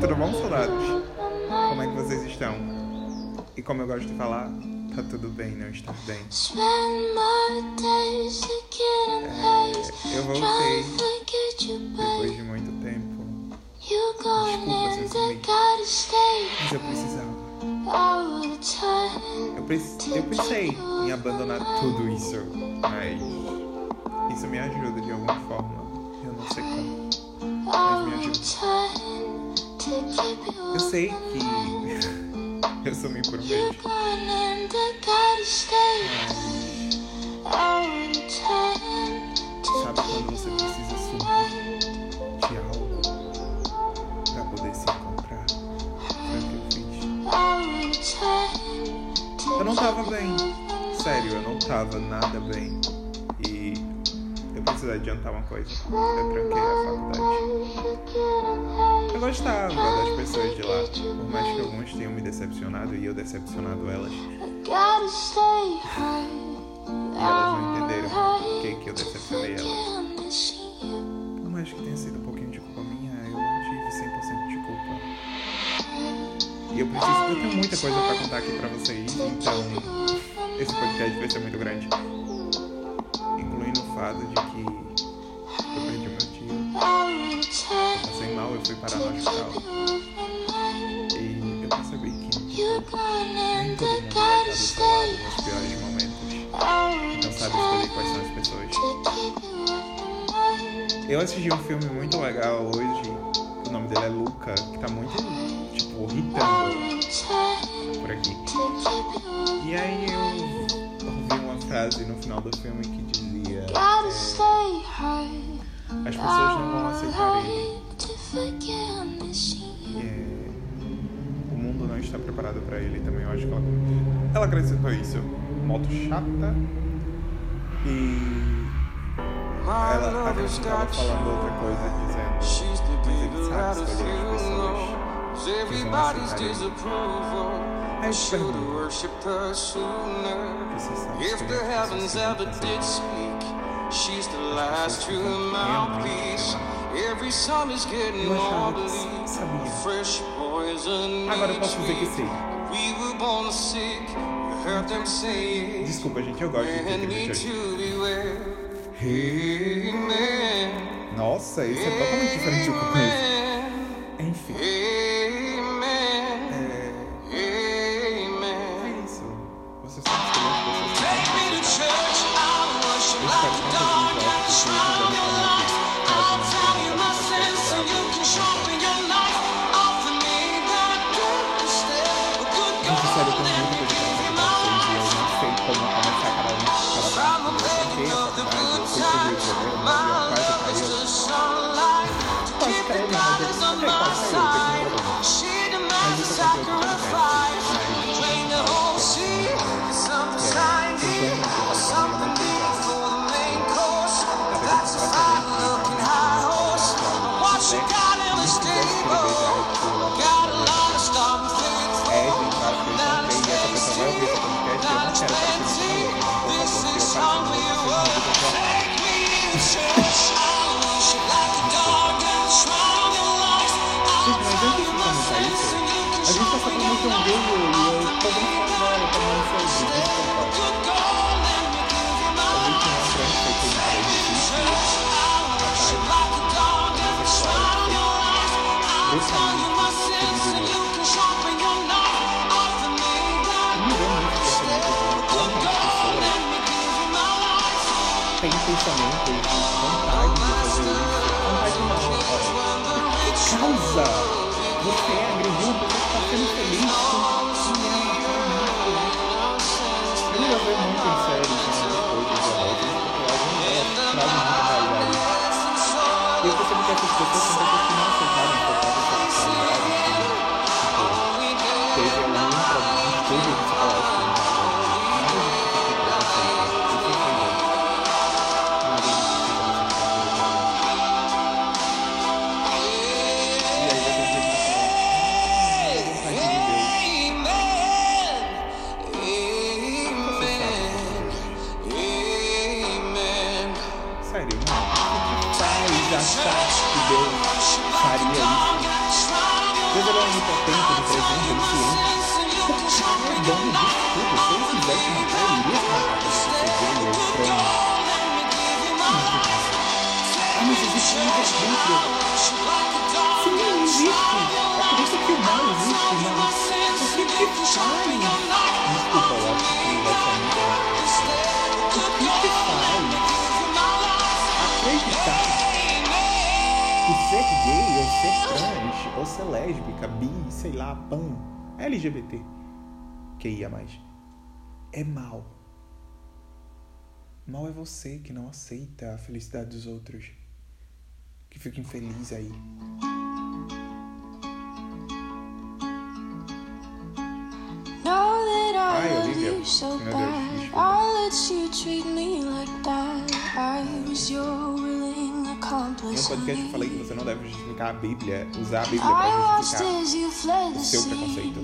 Tudo bom, soldados? Como é que vocês estão? E como eu gosto de falar, tá tudo bem, não está bem. É, eu voltei depois de muito tempo. Desculpa se eu mas eu precisava. Eu, pre- eu pensei em abandonar tudo isso, mas isso me ajuda de alguma forma. Eu não sei como, mas me ajuda. Eu sei que eu sumi por um mês, sabe quando você precisa sumir de algo pra poder se encontrar? Foi o que eu fiz. Eu não tava bem. Sério, eu não tava nada bem. Preciso adiantar uma coisa. Eu tranquei a faculdade. Eu gostava das pessoas de lá, por mais que alguns tenham me decepcionado e eu decepcionado elas. E elas não entenderam por que, que eu decepcionei elas. Por mais que tenha sido um pouquinho de culpa minha, eu não tive 100% de culpa. E eu preciso, eu tenho muita coisa pra contar aqui pra vocês, então esse podcast vai ser muito grande. De que eu perdi meu tio. Passei mal, eu fui parar no hospital. E eu percebi que nem todo mundo vai estar do seu lado nos piores momentos. Então sabe escolher quais são as pessoas. Eu assisti um filme muito legal hoje. O nome dele é Luca, que tá muito, tipo, irritando por aqui. E aí eu ouvi uma frase no final do filme que dizia: As pessoas não vão aceitar ele. É, o mundo não está preparado para ele também. Eu acho que ela, ela acrescentou isso. Moto chata. E ela acrescentava falando outra coisa, dizendo: Mas ele sabe escolher as pessoas ele. Aí eu te pergunto: você sabe If the heavens ever did speak, she's the last true mouthpiece. Every summer's getting Eu more bleak. Fresh poison Agora eu posso dizer que each sei. week. We were born sick. You heard them say it. Desculpa, gente, eu gosto de need Richard. to beware. Amen. Nossa, isso é totalmente diferente do que eu conheço. And you can a gente tá falando your um vídeo e eu tô bem falando pra não ser desculpa. Good God, eu percebi que essas pessoas são pessoas que não Sim, não existe. É por isso que o mal existe, mas o que que faz? Desculpa, eu acho que vai ser muito. O que que faz acreditar que ser gay ou ser trans ou ser lésbica, bi, sei lá, pan, LGBT, que ia mais, é mal. Mal é você que não aceita a felicidade dos outros, que fica infeliz aí. Ai, Olivia. Meu Deus, desculpa. Em um podcast eu falei que você não deve justificar a Bíblia, usar a Bíblia watched justificar. the seu preconceito.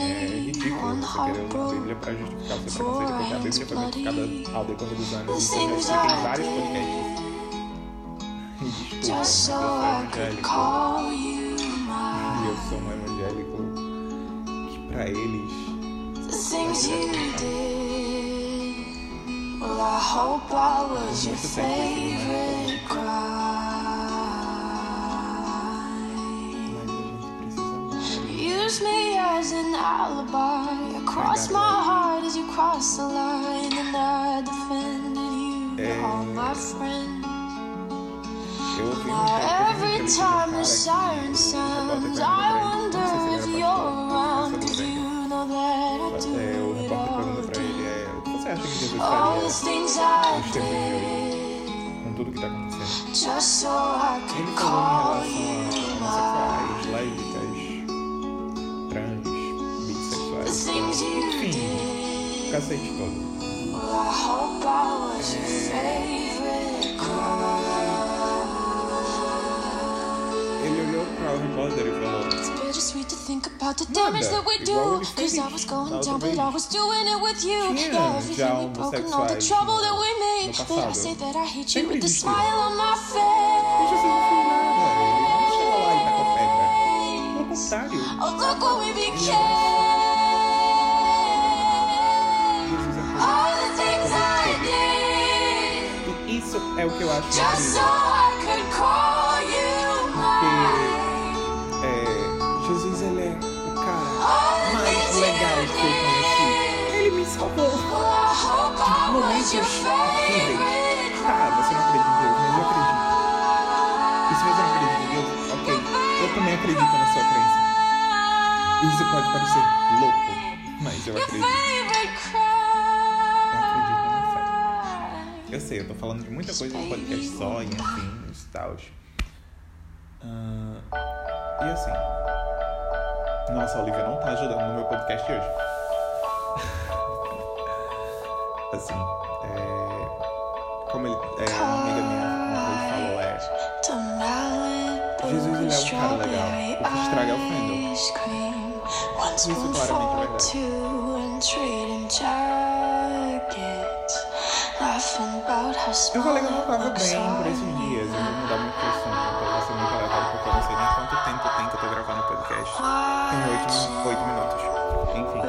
É ridículo você querer usar a. Bíblia pra justificar o seu preconceito, porque a Bíblia foi modificada ao decorrer dos anos. Isso eu já expliquei em vários podcasts. E Just so I could call you E mine. eu sou um evangélico que pra eles The things you did. Well, I hope I was your Muito tempo esse favorite crime. Mas a gente precisa Use me as an alibi. I crossed my heart as you crossed the line, and I defended you all my friends. Eu ouvi um Now podcast every de time the um siren sounds, I wonder if you're around, cause you know that I do É, o it repórter all pergunta the pra ele, time. é, o que você acha que Jesus All faria the things I nos tempos de hoje, did, com tudo que tá acontecendo? just so I Ele could falou call em you relação a mine. homossexuais, lésbicas, trans, The bissexuais, things you enfim, did. o cacete todo. Well, I hope pra o repórter e falou, It's bittersweet to think about the Nada, damage that we igual do. ele Cause I fez was na going outra down, but vez. I was doing it with you. Tinha Yeah, everything já we broke and all the homossexuais trouble no- that we made. no But I passado. say that I hate you Sempre with a existiu. smile on my e Jesus não fez nada, ele não chegou lá e tacou pedra. Pelo face. contrário, Oh, look what we became. Jesus é All the things I did. E isso é o que eu acho Just so incrível. I could call momentos favorite Tá, você não acredita em Deus, mas eu acredito. E se você não acredita em Deus, ok, eu também acredito na sua crença. Isso pode parecer louco, mas eu acredito. Eu acredito na fé. Eu sei, eu tô falando de muita coisa no podcast só, e enfim, os tals. Ah, e assim. Nossa, a Olivia não tá ajudando no meu podcast hoje. Assim, é. Como ele, é, uma amiga minha uma vez falou, é. Jesus, ele é um cara legal. O que estraga é o. One Isso claramente é Eu falei que eu não tava bem por esses dias, eu vou mudar muito o assunto, então vai ser muito aleatório porque eu não sei nem quanto tempo tem que eu tô gravando o podcast. Tem oito, min- oito minutos. Enfim,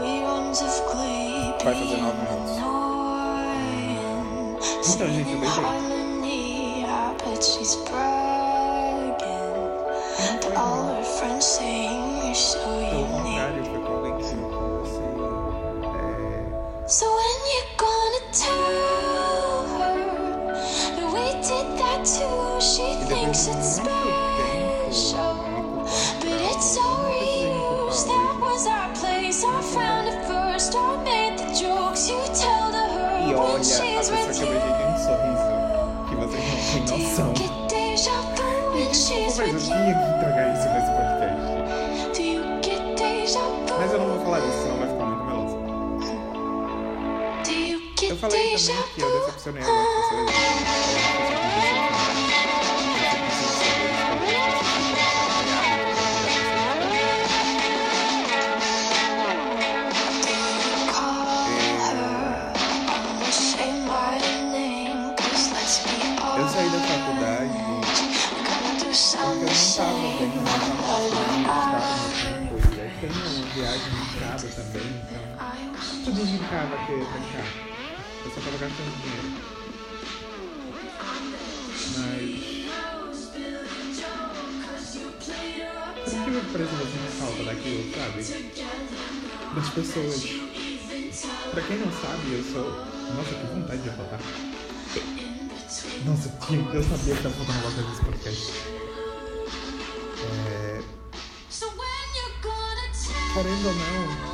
vai fazer nove no But bem Pelo contrário, foi convencido que você é... So when you gonna tell her we did that too, she thinks it's bad. A she's pessoa que beijei tem um sorriso que vocês não têm noção. Desculpa, mas eu tinha que entregar isso nesse podcast. Mas eu não vou falar disso, senão vai ficar muito meloso. Eu falei também que eu decepcionei algumas pessoas. Tudo indicava que eu só tava gastando dinheiro. Mas. Por que pareça, você me falta daquilo, sabe? Das pessoas. Pra quem não sabe, eu sou. Nossa, que vontade de voltar. Nossa, tinha- eu sabia que tava faltando alguma coisa nesse podcast. É, querendo ou não.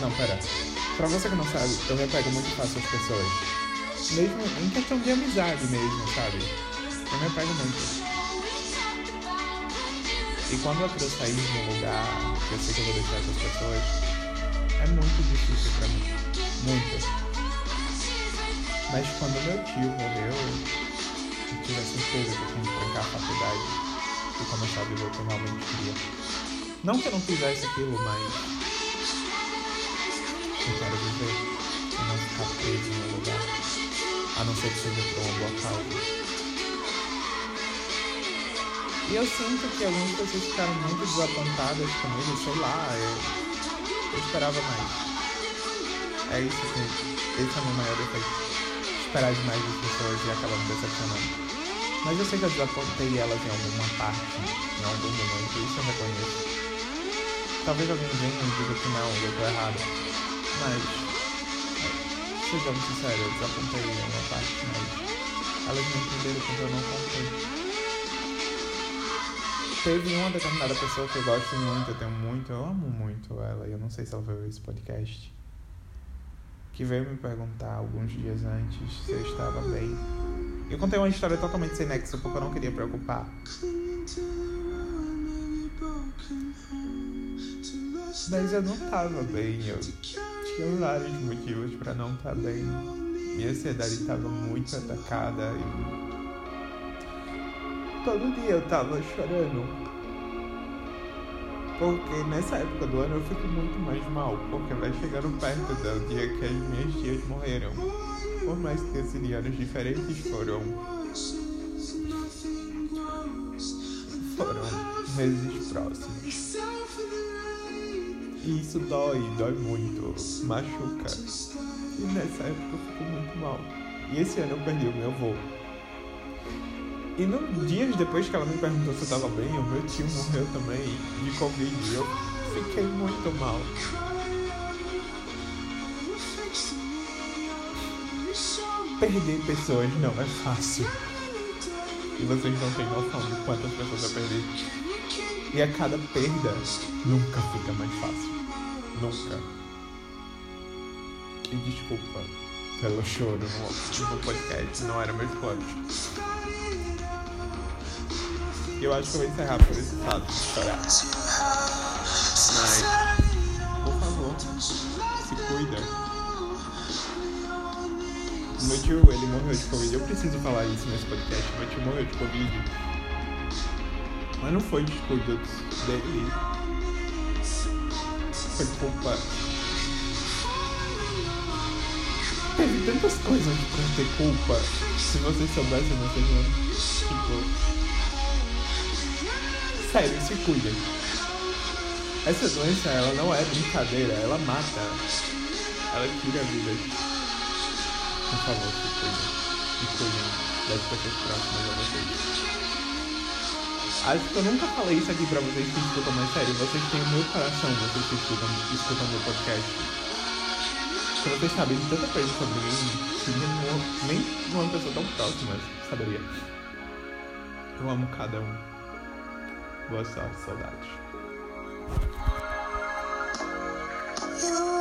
Não, pera. Pra você que não sabe, eu me apego muito fácil às pessoas. Mesmo em questão de amizade mesmo, sabe? Eu me apego muito. E quando eu sair de um lugar que eu sei que eu vou deixar essas pessoas, é muito difícil pra mim. Muito. Mas quando meu tio morreu, eu tive a certeza que eu tinha que trancar a faculdade e começar a viver o que eu realmente queria. Não que eu não fizesse aquilo, mas eu quero viver e não ficar preso em um lugar, a não ser que seja por uma boa causa. E eu sinto que algumas pessoas ficaram muito desapontadas comigo, sei lá, eu, eu esperava mais. É isso que. Esse é o meu maior defeito. Esperar demais das pessoas e acabar me decepcionando. Mas eu sei que eu desapontei elas em alguma parte, em algum momento, isso eu reconheço. Talvez alguém venha e diga que não, eu tô errado. Mas, sejamos sinceros, eu desapontei alguma parte, mas elas não entenderam porque eu não contei. Teve uma determinada pessoa que eu gosto muito, eu tenho muito, eu amo muito ela, e eu não sei se ela ver esse podcast. Que veio me perguntar alguns dias antes se eu estava bem. Eu contei uma história totalmente sem nexo porque eu não queria preocupar. Mas eu não tava bem, eu tinha vários motivos pra não estar bem. Minha ansiedade estava muito atacada e todo dia eu tava chorando. Porque nessa época do ano eu fico muito mais mal, porque vai chegando perto do dia que as minhas tias morreram. Por mais que esses anos diferentes foram. Foram meses próximos. E isso dói, dói muito, machuca. E nessa época eu fico muito mal. E esse ano eu perdi o meu avô. E no, dias depois que ela me perguntou se eu tava bem, o meu tio morreu também de Covid. E eu fiquei muito mal. Perder pessoas não é fácil. E vocês não têm noção de quantas pessoas eu perdi. E a cada perda nunca fica mais fácil. Nunca. E desculpa pelo choro no, no podcast, não era meu forte. E eu acho que eu vou encerrar por esse fato de chorar. Mas, por favor, se cuida. Meu tio, ele morreu de Covid. Eu preciso falar isso nesse podcast. Meu tio morreu de Covid. Mas não foi descuido dele. Foi. Teve tantas coisas pra ter culpa. Se vocês soubessem, vocês não. Tipo. Sério, se cuidem. Essa doença, ela não é brincadeira, ela mata. Ela tira vidas. Por favor, se cuidem. E cuidem das pessoas próximas a vocês. Acho que eu nunca falei isso aqui pra vocês que escutam, mas sério, vocês têm o meu coração, vocês que escutam, escutam meu podcast. Se vocês sabem tanta coisa sobre mim, que nenhuma, nem uma pessoa tão próxima saberia. Eu amo cada um. Boa sorte, saudades. You